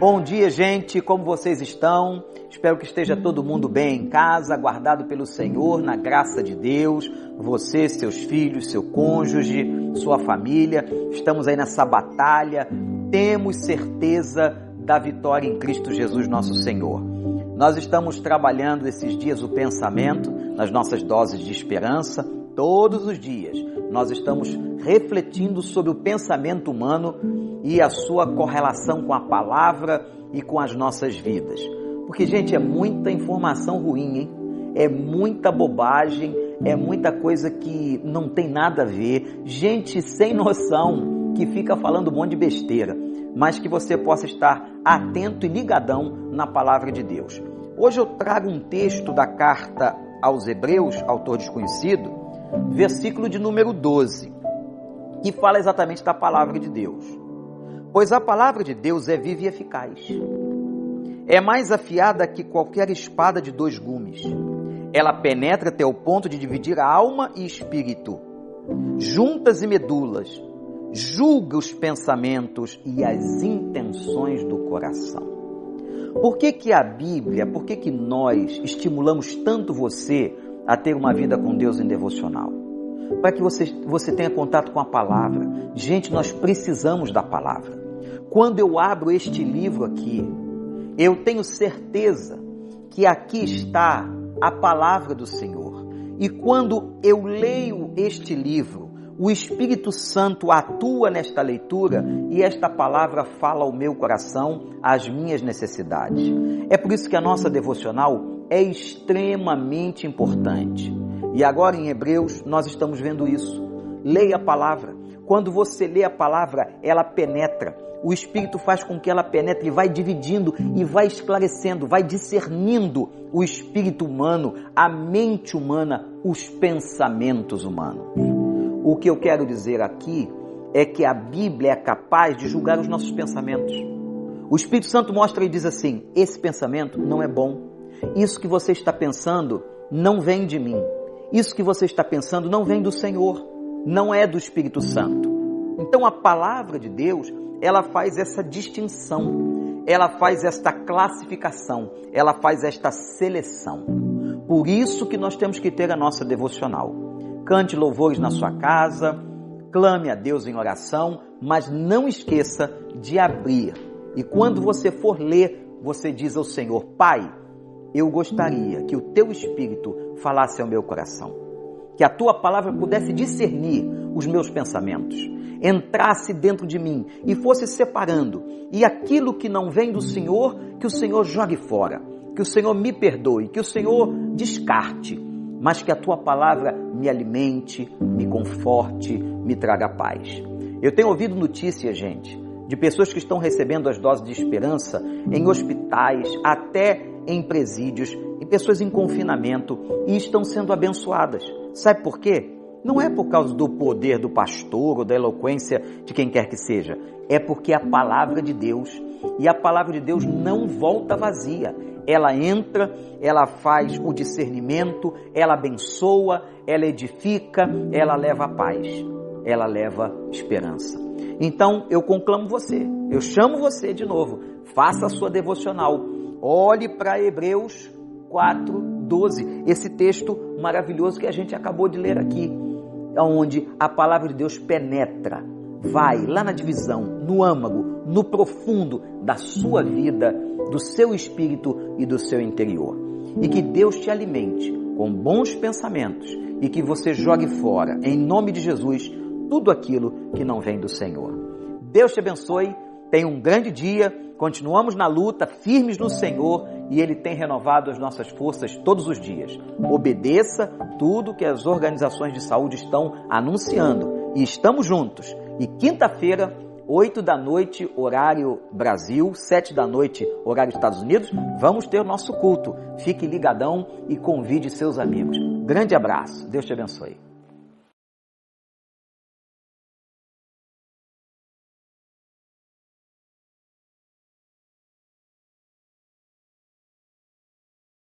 Bom dia, gente. Como vocês estão? Espero que esteja todo mundo bem em casa, guardado pelo Senhor, na graça de Deus. Você, seus filhos, seu cônjuge, sua família. Estamos aí nessa batalha. Temos certeza da vitória em Cristo Jesus, nosso Senhor. Nós estamos trabalhando esses dias o pensamento, nas nossas doses de esperança, todos os dias. Nós estamos refletindo sobre o pensamento humano e a sua correlação com a palavra e com as nossas vidas. Porque, gente, é muita informação ruim, hein? É muita bobagem, é muita coisa que não tem nada a ver, gente sem noção que fica falando um monte de besteira, mas que você possa estar atento e ligadão na palavra de Deus. Hoje eu trago um texto da carta aos Hebreus, autor desconhecido, versículo de número 12, que fala exatamente da palavra de Deus. Pois a palavra de Deus é viva e eficaz. É mais afiada que qualquer espada de dois gumes. Ela penetra até o ponto de dividir a alma e espírito, juntas e medulas, julga os pensamentos e as intenções do coração. Por que, que a Bíblia, por que, que nós estimulamos tanto você a ter uma vida com Deus em devocional? Para que você, você tenha contato com a palavra. Gente, nós precisamos da palavra. Quando eu abro este livro aqui, eu tenho certeza que aqui está a palavra do Senhor. E quando eu leio este livro, o Espírito Santo atua nesta leitura e esta palavra fala ao meu coração as minhas necessidades. É por isso que a nossa devocional é extremamente importante. E agora em Hebreus nós estamos vendo isso. Leia a palavra. Quando você lê a palavra, ela penetra. O Espírito faz com que ela penetre e vai dividindo e vai esclarecendo, vai discernindo o espírito humano, a mente humana, os pensamentos humanos. O que eu quero dizer aqui é que a Bíblia é capaz de julgar os nossos pensamentos. O Espírito Santo mostra e diz assim: esse pensamento não é bom. Isso que você está pensando não vem de mim. Isso que você está pensando não vem do Senhor, não é do Espírito Santo. Então a palavra de Deus, ela faz essa distinção, ela faz esta classificação, ela faz esta seleção. Por isso que nós temos que ter a nossa devocional. Cante louvores na sua casa, clame a Deus em oração, mas não esqueça de abrir. E quando você for ler, você diz ao Senhor: Pai, eu gostaria que o teu espírito falasse ao meu coração, que a tua palavra pudesse discernir os meus pensamentos, entrasse dentro de mim e fosse separando, e aquilo que não vem do Senhor, que o Senhor jogue fora, que o Senhor me perdoe, que o Senhor descarte, mas que a tua palavra me alimente, me conforte, me traga paz. Eu tenho ouvido notícias, gente, de pessoas que estão recebendo as doses de esperança em hospitais, até em presídios, em pessoas em confinamento e estão sendo abençoadas. Sabe por quê? Não é por causa do poder do pastor ou da eloquência de quem quer que seja. É porque a palavra de Deus, e a palavra de Deus não volta vazia. Ela entra, ela faz o discernimento, ela abençoa, ela edifica, ela leva a paz, ela leva esperança. Então eu conclamo você, eu chamo você de novo, faça a sua devocional Olhe para Hebreus 4, 12, esse texto maravilhoso que a gente acabou de ler aqui, onde a palavra de Deus penetra, vai lá na divisão, no âmago, no profundo da sua vida, do seu espírito e do seu interior. E que Deus te alimente com bons pensamentos e que você jogue fora, em nome de Jesus, tudo aquilo que não vem do Senhor. Deus te abençoe, tenha um grande dia Continuamos na luta, firmes no Senhor, e Ele tem renovado as nossas forças todos os dias. Obedeça tudo que as organizações de saúde estão anunciando. E estamos juntos. E quinta-feira, 8 da noite, horário Brasil, 7 da noite, horário Estados Unidos, vamos ter o nosso culto. Fique ligadão e convide seus amigos. Grande abraço. Deus te abençoe.